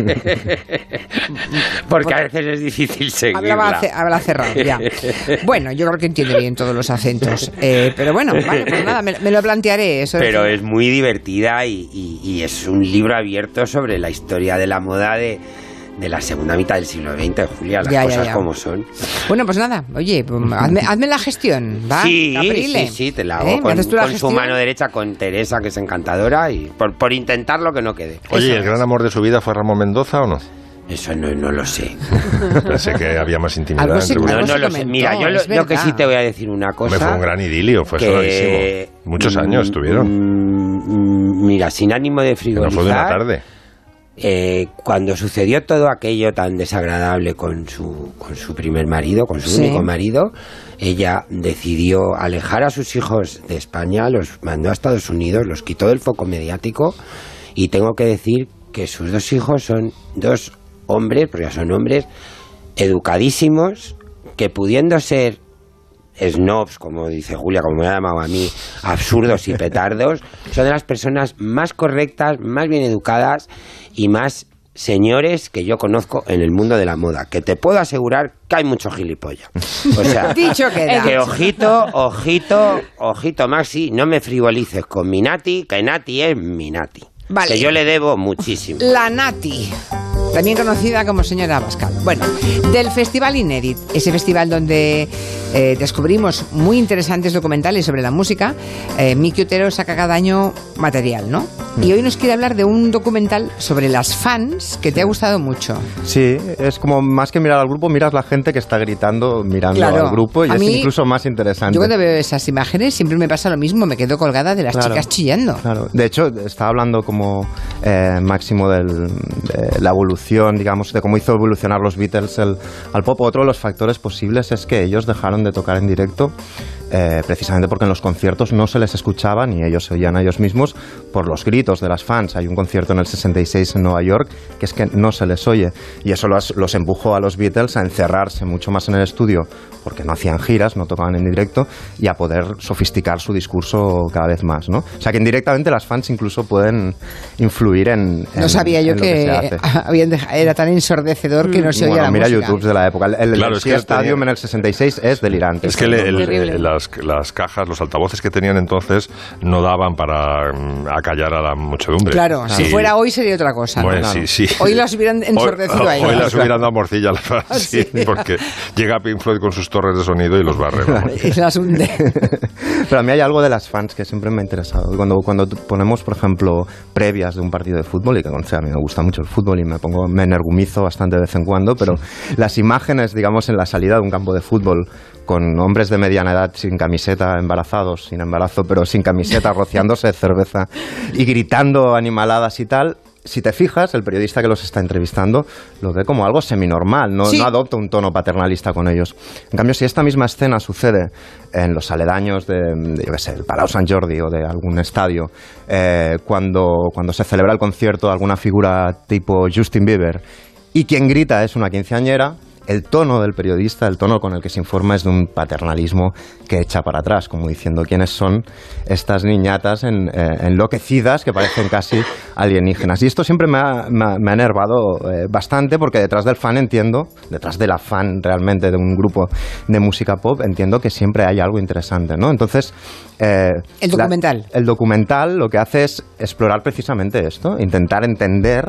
Porque a veces es difícil seguirla. Hablaba, ce- habla ya. Bueno, yo creo que entiende bien todos los acentos. Eh, pero bueno, vale, pues nada, me, me lo plantearé. Eso Pero es muy divertida y, y- y es un libro abierto sobre la historia de la moda de, de la segunda mitad del siglo XX, Julia, las Ya, cosas ya. como son. Bueno, pues nada, oye, pues hazme, hazme la gestión, ¿va? Sí, Caprile. sí, sí, te la hago ¿Eh? ¿Me con, la su gestión? mano derecha, con Teresa, que es encantadora, y por, por intentar lo que no quede. Oye, ¿y ¿el gran amor de su vida fue Ramón Mendoza o no? Eso no, no lo sé. Pensé que había más intimidad entre No, no lo sé. Mira, yo lo, yo que sí te voy a decir una cosa. Hombre, fue un gran idilio, fue que-. Muchos años mm, tuvieron. mm, Mira, sin ánimo de Que no frivolizar. fue de una tarde. eh, cuando sucedió todo aquello tan desagradable con su, con su primer marido, con su Sí. único marido, ella decidió alejar a sus hijos de España, los mandó a Estados Unidos, los quitó del foco mediático y tengo que decir que sus dos hijos son dos hombres, porque ya son hombres, educadísimos, que pudiendo ser snobs, como dice Julia, como me ha llamado a mí, absurdos y petardos, son de las personas más correctas, más bien educadas y más señores que yo conozco en el mundo de la moda, que te puedo asegurar que hay mucho gilipollas. O sea, Dicho queda. que ojito, ojito, ojito Maxi, no me frivolices con mi Nati, que Nati es mi Nati. Vale. Que yo le debo muchísimo. La Nati, también conocida como señora Pascal. Bueno, del Festival Inédit, ese festival donde eh, descubrimos muy interesantes documentales sobre la música, eh, Miki Otero saca cada año material, ¿no? Mm. Y hoy nos quiere hablar de un documental sobre las fans que te ha gustado mucho. Sí, es como más que mirar al grupo, miras la gente que está gritando mirando Claro. al grupo y es mí- incluso más interesante. Yo cuando veo esas imágenes siempre me pasa lo mismo, me quedo colgada de las Claro. chicas chillando. Claro. De hecho, estaba hablando como eh, Máximo de la evolución, digamos, de cómo hizo evolucionar los Beatles el- al pop. Otro de los factores posibles es que ellos dejaron de tocar en directo eh, precisamente porque en los conciertos no se les escuchaba ni ellos se oían a ellos mismos por los gritos de las fans. Hay un concierto en el 66 en Nueva York que es que no se les oye y eso los, los empujó a los Beatles a encerrarse mucho más en el estudio porque no hacían giras, no tocaban en directo y a poder sofisticar su discurso cada vez más, ¿no? O sea que indirectamente las fans incluso pueden influir en, No sabía yo en lo que, habían era tan ensordecedor que no se oía bueno, la mira música. YouTube de la época. El, el Claro, el es que Stadium tenía- en el 66 es delirante. Es que el- el- Terrible. Las, las cajas, los altavoces que tenían entonces no daban para mm, acallar a la muchedumbre. Claro, si fuera hoy sería otra cosa. Bueno, ¿no? sí, sí. Hoy las hubieran ensordecido hoy, a ellas. Hoy las hubieran dado morcilla a la fans, sí, Sí. porque llega Pink Floyd con sus torres de sonido y los barre. vamos. Y las hunde. Pero a mí hay algo de las fans que siempre me ha interesado. Cuando, cuando ponemos, por ejemplo, previas de un partido de fútbol, y que conste, a mí me gusta mucho el fútbol y me pongo, me energumizo bastante de vez en cuando, pero las imágenes, digamos, en la salida de un campo de fútbol con hombres de mediana edad sin camiseta, embarazados, sin embarazo, pero sin camiseta, rociándose de cerveza y gritando animaladas y tal, si te fijas, el periodista que los está entrevistando lo ve como algo seminormal, no, Sí. no adopta un tono paternalista con ellos. En cambio, si esta misma escena sucede en los aledaños de, de, yo qué sé, el Palau Sant Jordi o de algún estadio, eh, cuando, cuando se celebra el concierto de alguna figura tipo Justin Bieber, y quien grita es una quinceañera, el tono del periodista, el tono con el que se informa es de un paternalismo que echa para atrás, como diciendo quiénes son estas niñatas en- eh, enloquecidas que parecen casi alienígenas. Y esto siempre me ha, me ha- me ha enervado eh, bastante porque detrás del fan entiendo, detrás de la fan realmente de un grupo de música pop, entiendo que siempre hay algo interesante, ¿no? Entonces... eh, El la- documental. el documental lo que hace es explorar precisamente esto, intentar entender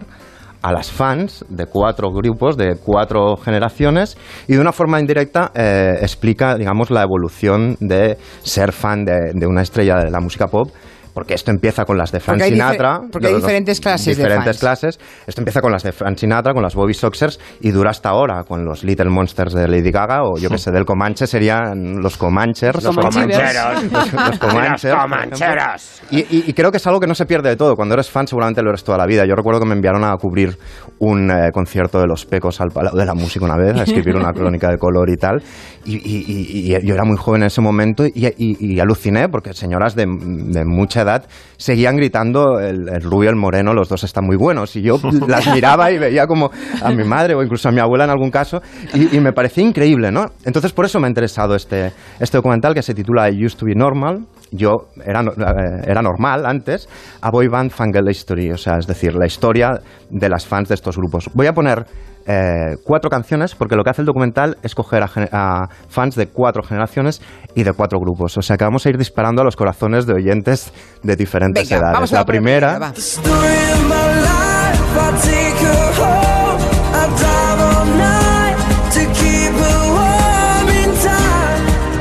a las fans de cuatro grupos, de cuatro generaciones, y de una forma indirecta eh, explica, digamos, la evolución de ser fan de, de una estrella de la música pop. Porque esto empieza con las de Frank Porque Sinatra. porque hay los- los diferentes clases de Diferentes fans. clases. Esto empieza con las de Frank Sinatra, con las Bobby Soxers, y dura hasta ahora con los Little Monsters de Lady Gaga, o yo que sé, del Comanche serían los Comanchers. Los. Comancheros. Los, los Los Comanchers, ejemplo. Comancheros. Y, y- y creo que es algo que no se pierde de todo. Cuando eres fan seguramente lo eres toda la vida. Yo recuerdo que me enviaron a cubrir un eh, concierto de Los Pecos al Palau de la Música una vez, a escribir una crónica de color y tal. Y, y- y- y yo era muy joven en ese momento y, y- y aluciné porque señoras de, de mucha edad seguían gritando el, el rubio, el moreno, los dos están muy buenos. Y yo las miraba y veía como a mi madre o incluso a mi abuela en algún caso y, y me parecía increíble, ¿no? Entonces por eso me ha interesado este, este documental que se titula I Used to Be Normal. Yo era, eh, era normal antes, a Boy Band Fangirl History, o sea, es decir, la historia de las fans de estos grupos. Voy a poner eh, cuatro canciones porque lo que hace el documental es coger a, fans de cuatro generaciones y de cuatro grupos. O sea que vamos a ir disparando a los corazones de oyentes de diferentes Venga, edades. vamos a la por el primera...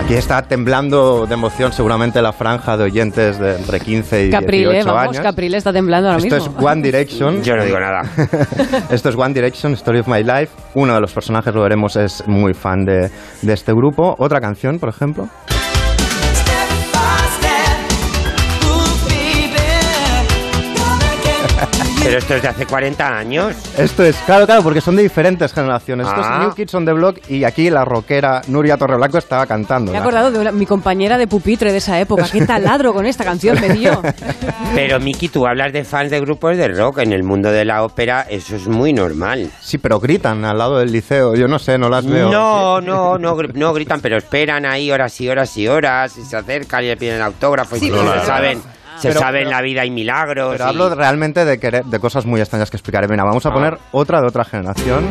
Aquí está temblando de emoción seguramente la franja de oyentes de entre 15 y Caprile, 18 vamos, años. Caprile está temblando ahora Esto mismo. es One Direction. Yo no digo nada. Esto es One Direction, Story of My Life. Uno de los personajes, lo veremos, es muy fan de, de este grupo. Otra canción, por ejemplo. Pero esto es de hace 40 años. Esto es, claro, claro, porque son de diferentes generaciones. Esto Ah. es New Kids on the Block y aquí la rockera Nuria Torreblanco estaba cantando. Me he acordado de una- mi compañera de pupitre de esa época. ¿Qué taladro con esta canción me dio? Pero Miki, tú hablas de fans de grupos de rock. En el mundo de la ópera eso es muy normal. Sí, pero gritan al lado del liceo. Yo no sé, no las veo. No, no, no, gri- no gritan, pero esperan ahí horas y horas y horas y se acercan y le piden autógrafo y Sí, se pero- saben, se Pero- saben pero- la vida y milagros. Pero y- hablo realmente de, querer- de cosas muy extrañas que explicaré. Mira, vamos a Ah. poner otra de otra generación.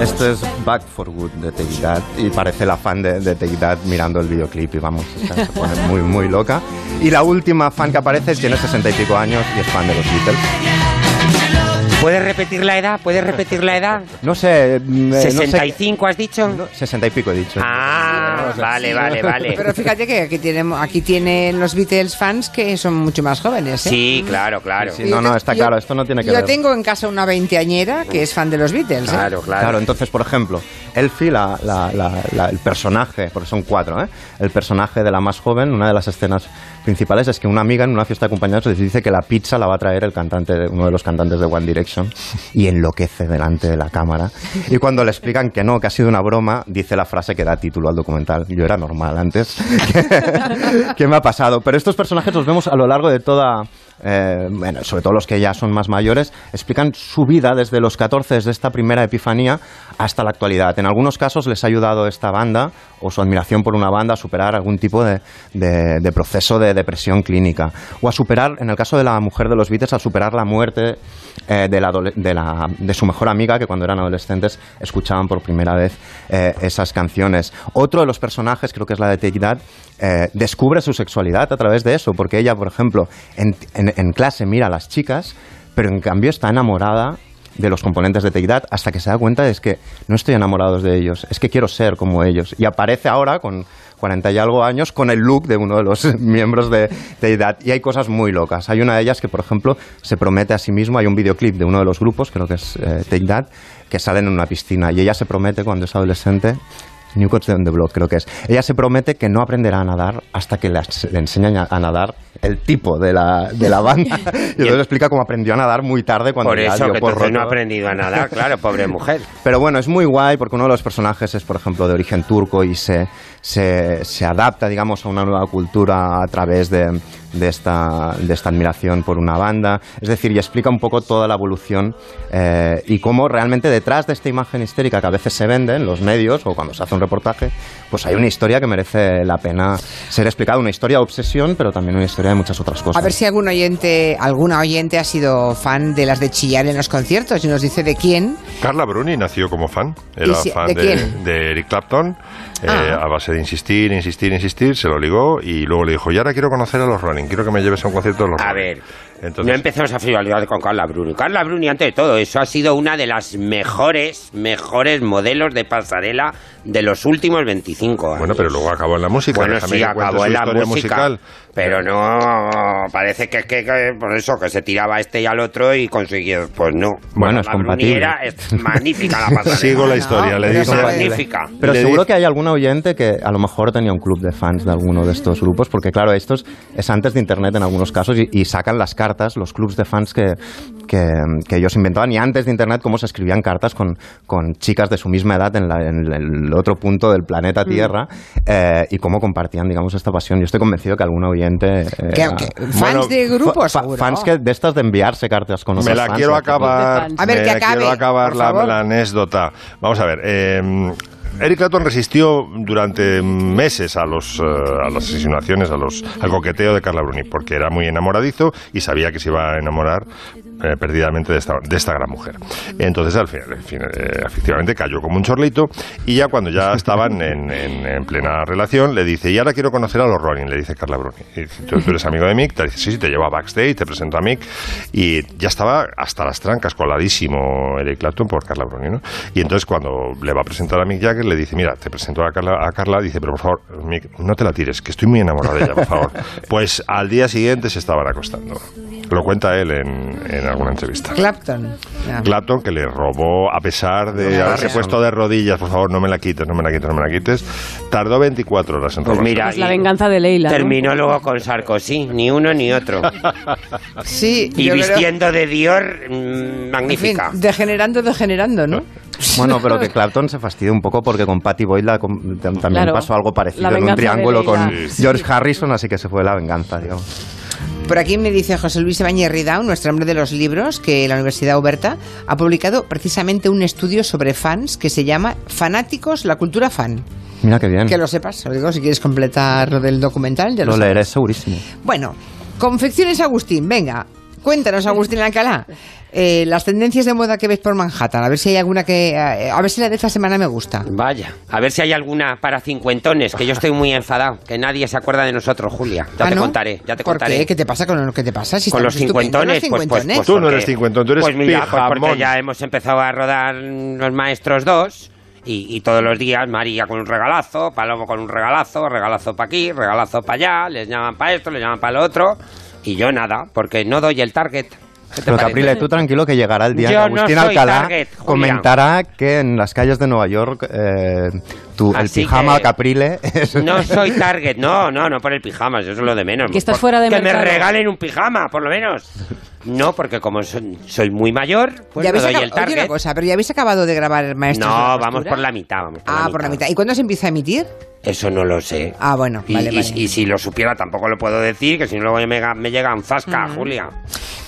Esto es Back for Good de Take That y parece la fan de, de Take That mirando el videoclip y vamos, se pone muy, muy loca. Y la última fan que aparece tiene sesenta y pico años y es fan de los Beatles. ¿Puedes repetir la edad? ¿Puedes repetir la edad? No sé... mm, eh, no sé- ¿65 has dicho? Sesenta y pico he dicho. Ah, vale, vale, vale. Pero fíjate que aquí, tenemos, aquí tienen los Beatles fans que son mucho más jóvenes. ¿eh? Sí, claro, claro. Sí, no, no, está Yo- claro, esto no tiene que Yo ver. tengo en casa una veinteañera que es fan de los Beatles. ¿eh? Claro, entonces, por ejemplo, Elfie, la, la- la- la- el personaje, porque son cuatro, ¿eh? el personaje de la más joven, una de las escenas principales es que una amiga en una fiesta de cumpleaños les dice que la pizza la va a traer el cantante, uno de los cantantes de One Direction, y enloquece delante de la cámara. Y cuando le explican que no, que ha sido una broma, dice la frase que da título al documental. Yo era normal antes. ¿Qué me ha pasado? Pero estos personajes los vemos a lo largo de toda, eh, bueno, sobre todo los que ya son más mayores, explican su vida desde los 14, desde esta primera epifanía hasta la actualidad. En algunos casos les ha ayudado esta banda o su admiración por una banda a superar algún tipo de, proceso de depresión clínica o a superar, en el caso de la mujer de los Beatles, a superar la muerte eh, de, su mejor amiga que cuando eran adolescentes escuchaban por primera vez eh, esas canciones. Otro de los personajes, creo que es la de Take That, descubre su sexualidad a través de eso, porque ella, por ejemplo, en, en- en clase mira a las chicas, pero en cambio está enamorada de los componentes de Take That hasta que se da cuenta de que no estoy enamorado de ellos, es que quiero ser como ellos. Y aparece ahora con 40 y algo años con el look de uno de los miembros de, de edad. Y hay cosas muy locas. Hay una de ellas que, por ejemplo, se promete a sí mismo, hay un videoclip de uno de los grupos, creo que es eh, Take That, que salen en una piscina y ella se promete cuando es adolescente New Kids on the Block creo que es. Ella se promete que no aprenderá a nadar hasta que le, le enseñan a, a nadar el tipo de la, de la banda. y entonces explica cómo aprendió a nadar muy tarde cuando Por eso que por no ha aprendido a nadar, claro, pobre mujer. Pero bueno, es muy guay porque uno de los personajes es, por ejemplo, de origen turco y se, se, se adapta, digamos, a una nueva cultura a través de, de esta, de esta admiración por una banda. Es decir, y explica un poco toda la evolución eh, y cómo realmente detrás de esta imagen histérica que a veces se vende en los medios o cuando se hace un reportaje, pues hay una historia que merece la pena ser explicada. Una historia de obsesión, pero también una historia de muchas otras cosas. A ver si algún oyente, alguna oyente ha sido fan de las de chillar en los conciertos y nos dice de quién. Carla Bruni nació como fan. Era ¿Y si- fan de de, quién? de Eric Clapton. Eh, Ah. a base de insistir, insistir, insistir, se lo ligó y luego le dijo, y ahora quiero conocer a los Rolling, quiero que me lleves a un concierto de los A Rolling. ver, Entonces- no empecemos a frivolizar con Carla Bruni. Carla Bruni, antes de todo eso, ha sido una de las mejores, mejores modelos de pasarela de los últimos 25 años. Bueno, pero luego acabó en la música. Bueno, déjame sí, acabó en la música, musical. pero no, parece que, que, que por eso, que se tiraba este y al otro y consiguió, pues no. Bueno, es compatible. era es magnífica la pasarela. Sigo la historia, le pero dice- magnífica. Pero Le seguro dice- que hay algún oyente que a lo mejor tenía un club de fans de alguno de estos grupos, porque claro, estos es antes de Internet en algunos casos y, y sacan las cartas, los clubs de fans que, que, que ellos inventaban y antes de Internet cómo se escribían cartas con, con chicas de su misma edad en, la- en el otro punto del planeta Tierra eh, y cómo compartían, digamos, esta pasión. Yo estoy convencido que algún oyente... eh, Que- que- fans de grupos, fa- seguro. Fans que, de estas de enviarse cartas con Me otros la fans, quiero acabar. A ver, me que la acabe, Quiero acabar la, la anécdota. Vamos a ver. eh, Eric Clapton resistió durante meses a, los, eh, a las insinuaciones, a los, al coqueteo de Carla Bruni, porque era muy enamoradizo y sabía que se iba a enamorar eh, perdidamente de esta, de esta gran mujer. Entonces, al final, eh, efectivamente, cayó como un chorlito y ya cuando ya estaban en, en- en plena relación, le dice, y ahora quiero conocer a los Rolling, le dice Carla Bruni. Y dice, ¿Tú, tú eres amigo de Mick, te dice, sí, sí, te llevo a backstage, te presento a Mick. Y ya estaba hasta las trancas, coladísimo Eric Clapton por Carla Bruni, ¿no? Y entonces cuando le va a presentar a Mick Jagger, le dice, mira, te presento a Carla, a Carla, dice, pero por favor, Mick, no te la tires, que estoy muy enamorado de ella, por favor. Pues al día siguiente se estaban acostando. Lo cuenta él en, en alguna entrevista. Clapton. Clapton que le robó a pesar de No, haberse puesto de rodillas, por favor, no me la quites, no me la quites, no me la quites. Tardó 24 horas en Pues robarse. mira, Es la y venganza de Leila. ¿no? terminó luego con Sarkozy, ni uno ni otro. Sí, Y creo- vistiendo de Dior, mm, En fin, magnífica. degenerando, degenerando, ¿no? Bueno, pero que Clapton se fastidia un poco porque con Patty Boyd la- también Claro, pasó algo parecido la en un triángulo con Sí. George Harrison, así que se fue la venganza, digamos. Por aquí me dice José Luis Ibáñez Ridao, nuestro hombre de los libros, que la Universidad Oberta ha publicado precisamente un estudio sobre fans que se llama Fanáticos, la cultura fan. Mira qué bien. Que lo sepas, lo digo, si quieres completar lo del documental, ya lo, Lo leeré segurísimo. Bueno, confecciones Agustín, venga, cuéntanos Agustín Alcalá, eh, las tendencias de moda que ves por Manhattan, a ver si hay alguna que, eh, a ver si la de esta semana me gusta. Vaya, a ver si hay alguna para cincuentones, que yo estoy muy enfadado, que nadie se acuerda de nosotros, Julia. Ya Ah, te ¿no? contaré, ya te ¿Por contaré. qué? ¿Qué te pasa con lo que te pasa? Si Con los cincuentones, los pues, pues, cincuentones. pues Tú no porque- eres cincuentón, tú eres Pues mira, pues porque ya hemos empezado a rodar los maestros dos y, y todos los días María con un regalazo, Palomo con un regalazo, regalazo para aquí, regalazo para allá, les llaman para esto, les llaman para lo otro y yo nada, porque no doy el target. ¿Qué te Pero? Caprile, tú tranquilo que llegará el día Yo que Agustín Alcalá target, comentará que en las calles de Nueva York eh, tu, el pijama que- Caprile es... No soy target, no, no, no por el pijama, eso es lo de menos. Que estás Por- fuera de Que mercado. me regalen un pijama, por lo menos. No, porque como soy, soy muy mayor, pues habéis doy el Oye, una cosa, pero ya habéis acabado de grabar Maestros de No, vamos por la mitad, vamos por Ah, la por la mitad. ¿Y cuándo se empieza a emitir? Eso no lo sé. Ah, bueno, Y, vale, y- vale. y si lo supiera tampoco lo puedo decir, que si no luego me, me llega un zasca, Mm. Julia.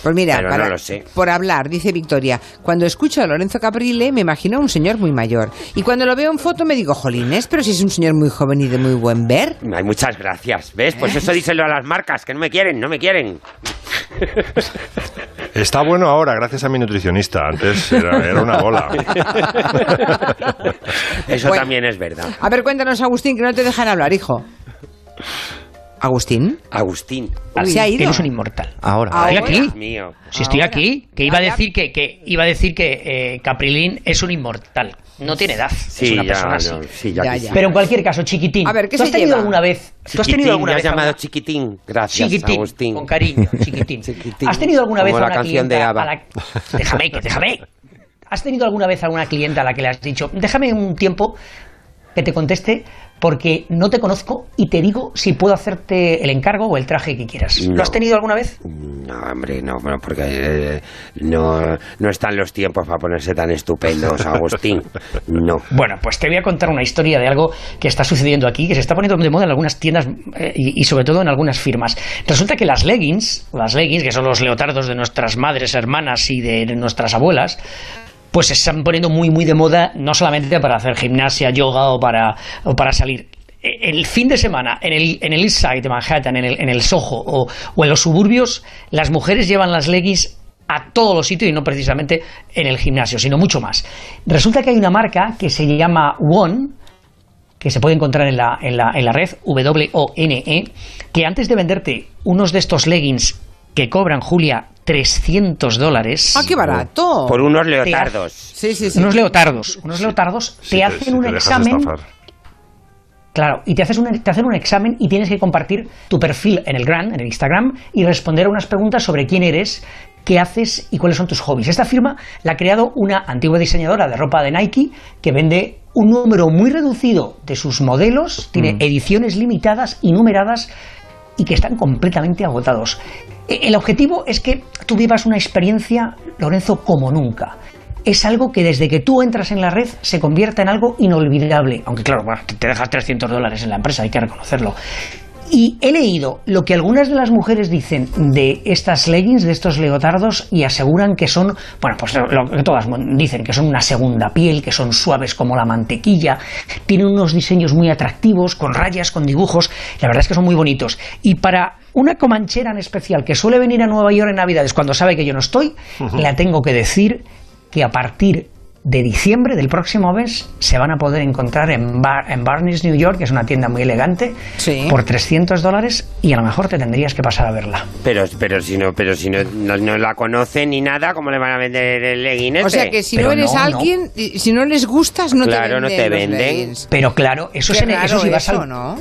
Pues mira, para- no lo sé. por hablar, dice Victoria, cuando escucho a Lorenzo Caprile me imagino a un señor muy mayor. Y cuando lo veo en foto me digo, jolines, pero si es un señor muy joven y de muy buen ver. Ay, muchas gracias. ¿Ves? Pues eso díselo a las marcas, que no me quieren, no me quieren. Está bueno ahora, gracias a mi nutricionista. Antes era, era una bola. Eso Bueno. también es verdad. A ver, cuéntanos, Agustín, que no te dejan hablar, hijo. Agustín. Agustín. Uy, se ha ido. Un inmortal. Ahora. Estoy aquí. Dios mío. Si estoy Ahora. aquí, que iba a Ahora. decir que, que iba a decir que eh, Caprilín es un inmortal. No tiene edad. Sí, es una ya, persona no, así. sí, ya. Pero en cualquier caso, chiquitín. A ver, ¿qué ¿tú has se tenido lleva? alguna vez? ¿Tú has tenido alguna me vez has a llamado chiquitín. Gracias, Chiquitín, Agustín. con cariño, chiquitín. Chiquitín. ¿Has tenido alguna vez Como a la una canción de clienta ABBA. a la- Déjame, que déjame. ¿Has tenido alguna vez a una clienta a la que le has dicho, déjame un tiempo que te conteste porque no te conozco y te digo si puedo hacerte el encargo o el traje que quieras? No. ¿Lo has tenido alguna vez? No, hombre, no, bueno, porque eh, no, no están los tiempos para ponerse tan estupendos, Agustín. No. Bueno, pues te voy a contar una historia de algo que está sucediendo aquí, que se está poniendo de moda en algunas tiendas eh, y, y sobre todo en algunas firmas. Resulta que las leggings, las leggings, que son los leotardos de nuestras madres, hermanas y de nuestras abuelas, pues se están poniendo muy, muy de moda, no solamente para hacer gimnasia, yoga o para, o para salir. E- El fin de semana, en el, en el East Side de Manhattan, en el, en el Soho o, o en los suburbios, las mujeres llevan las leggings a todos los sitios y no precisamente en el gimnasio, sino mucho más. Resulta que hay una marca que se llama One, que se puede encontrar en la, en la, en la red, W-O-N-E, que antes de venderte unos de estos leggings que cobran, Julia, 300 dólares. ¡Ah, qué barato! Por unos leotardos. Sí, sí, sí. Unos leotardos, unos leotardos Sí, te hacen si un te examen. Claro, y te, haces un, te hacen un examen y tienes que compartir tu perfil en el Gran, en el Instagram, y responder a unas preguntas sobre quién eres, qué haces y cuáles son tus hobbies. Esta firma la ha creado una antigua diseñadora de ropa de Nike que vende un número muy reducido de sus modelos, tiene Mm. ediciones limitadas y numeradas y que están completamente agotados. E- El objetivo es que tú vivas una experiencia, Lorenzo, como nunca. Es algo que desde que tú entras en la red se convierta en algo inolvidable. Aunque claro, bueno, te- dejas 300 dólares en la empresa, hay que reconocerlo. Y he leído lo que algunas de las mujeres dicen de estas leggings, de estos leotardos, y aseguran que son, bueno, pues lo, que todas dicen, que son una segunda piel, que son suaves como la mantequilla, tienen unos diseños muy atractivos, con rayas, con dibujos, la verdad es que son muy bonitos. Y para una comanchera en especial que suele venir a Nueva York en Navidades cuando sabe que yo no estoy, la tengo que decir que a partir de diciembre del próximo mes se van a poder encontrar en, Bar- en Barney's, New York, que es una tienda muy elegante, por 300 dólares y a lo mejor te tendrías que pasar a verla. Pero, pero si no, pero si no, no, no la conocen ni nada, ¿cómo le van a vender el legging O sea que si no eres alguien, y si no les gustas, no Claro, te no venden. te los venden. leggings. Pero claro, eso, Qué es en- eso si vas eso, al, ¿no?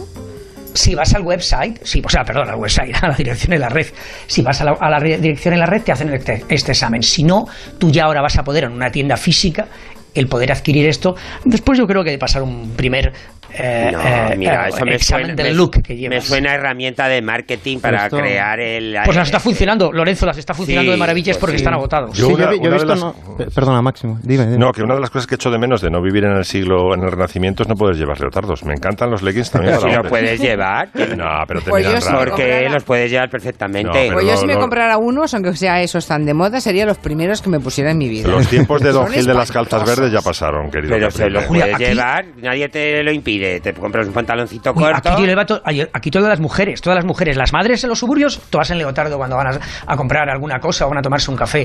Si vas al website, sí, o sea, perdón, al website, a la dirección de la red, si vas a la, a la re- dirección en la red te hacen este, este examen. Si no, tú ya ahora vas a poder en una tienda física el poder adquirir esto. Después yo creo que de pasar un primer eh, No, eh, mira, eh, eso me examen suena, del me- look que me llevas. suena a herramienta de marketing para Esto- crear el... Pues las está funcionando, Lorenzo, las está funcionando Sí, de maravillas pues porque sí. están agotados. Sí, yo, una- he- yo he visto... las- no- pe- Perdona, Máximo. Dime, dime. No, que una de las cosas que echo de menos de no vivir en el siglo, en el Renacimiento, es no poder llevar leotardos. Me encantan los leggings también Si hombres. puedes llevar. No, pero te Pues miran yo raro. me Porque comprara- los puedes llevar perfectamente. No, Pues yo no, si me no. comprara unos, aunque sea esos tan de moda, serían los primeros que me pusiera en mi vida. Los tiempos de Don Gil de las calzas verdes ya pasaron, querido. Pero se Caprile. lo puedes llevar, nadie te lo impide. Te compras un pantaloncito Uy, corto. aquí, ay, aquí todas las mujeres, todas las mujeres, las madres en los suburbios, todas en leotardo cuando van a, a comprar alguna cosa o van a tomarse un café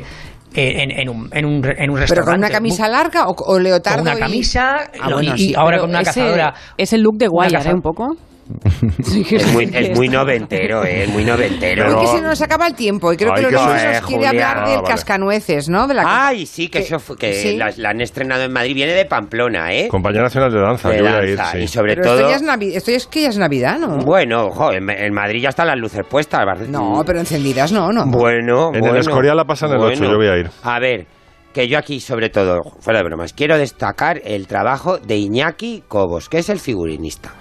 eh, en, en un, en, un, en un ¿Pero restaurante. con una camisa larga o, o leotardo? Con una y- camisa Ah, bueno, y, y sí. ahora Pero con una ese- cazadora. Es el look de caza- ¿eh? Un poco. Es muy, es muy noventero, eh, es muy noventero. Uy, que se nos acaba el tiempo y creo Ay, que que Lorenzo soy- nos quiere Julia. hablar Ah, del vale. cascanueces, ¿no? De la Ay, sí, que, eso fue- que sí. la, la han estrenado en Madrid. Viene de Pamplona, ¿eh? Compañía Nacional de Danza, De yo voy a ir, sí. y sobre Pero todo... esto, ya es Navi- esto es que ya es Navidad, ¿no? Bueno, ojo, en, en Madrid ya están las luces puestas. No, pero encendidas no, no. Bueno, En el Escorial la pasan el bueno. 8, yo voy a ir. A ver, que yo aquí, sobre todo, fuera de bromas, quiero destacar el trabajo de Iñaki Cobos, que es el figurinista.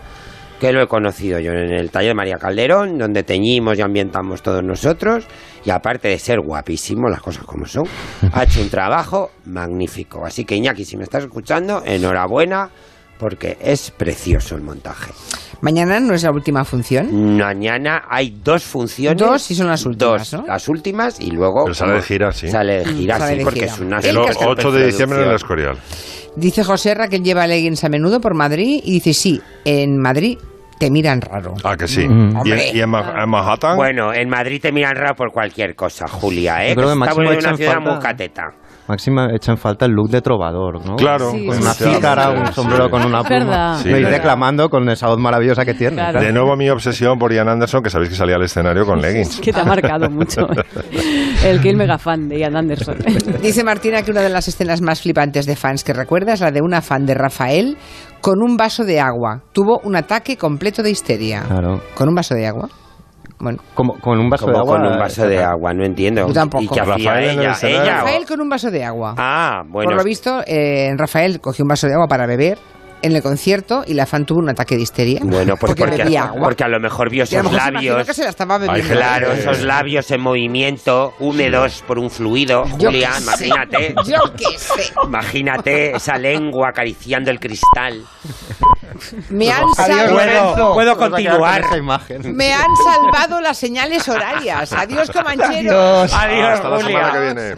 Que lo he conocido yo en el taller de María Calderón, donde teñimos y ambientamos todos nosotros. Y aparte de ser guapísimo, las cosas como son, ha hecho un trabajo magnífico. Así que Iñaki, si me estás escuchando, enhorabuena, porque es precioso el montaje. Mañana no es la última función. Mañana hay dos funciones. Dos y son las últimas, Dos, ¿no? las últimas y luego. Pero sale de gira, sí. Sale de gira, sale sí, de porque gira. es una El El o- cascanueces 8 de diciembre en el. Escorial. Dice José Ra que él lleva leggings a menudo por Madrid y dice sí, en Madrid te miran raro. Ah, que sí. Mm. ¿Y, en, y en Ma- en Manhattan? Bueno, en Madrid te miran raro por cualquier cosa, Julia, ¿eh? Yo creo que está máximo volviendo echan una ciudad falta- muy cateta. Máxima echa en falta el look de trovador, ¿no? Claro. Sí, Con sí, una sí, cítara, sí, un sí. sombrero con una pluma. verdad. Sí, no ir verdad. reclamando con esa voz maravillosa que tiene. Claro. De nuevo mi obsesión por Ian Anderson, que sabéis que salía al escenario con leggings. Que te ha marcado mucho. El que el mega fan de Ian Anderson. Dice Martina que una de las escenas más flipantes de fans que recuerda es la de una fan de Rafael con un vaso de agua. Tuvo un ataque completo de histeria. Claro. ¿Con un vaso de agua? Bueno, Como, con un vaso Como de agua. con un vaso de agua, no entiendo. Yo tampoco. ¿Y qué hacía Rafael ella? ¿Ella o- Rafael con un vaso de agua. Ah, bueno. Por lo visto, eh, Rafael cogió un vaso de agua para beber en el concierto y la fan tuvo un ataque de histeria. Bueno, pues porque, porque, bebía agua. porque a lo mejor vio esos mejor se labios. que se la estaba bebiendo. Claro, esos labios en movimiento, húmedos por un fluido. Yo Julia, qué sé. imagínate. Yo qué sé. Imagínate esa lengua acariciando el cristal. Me han, salvado, puedo, continuar. esa imagen. me han salvado las señales horarias. Adiós, Comanchero. Adiós, Hasta la semana que viene.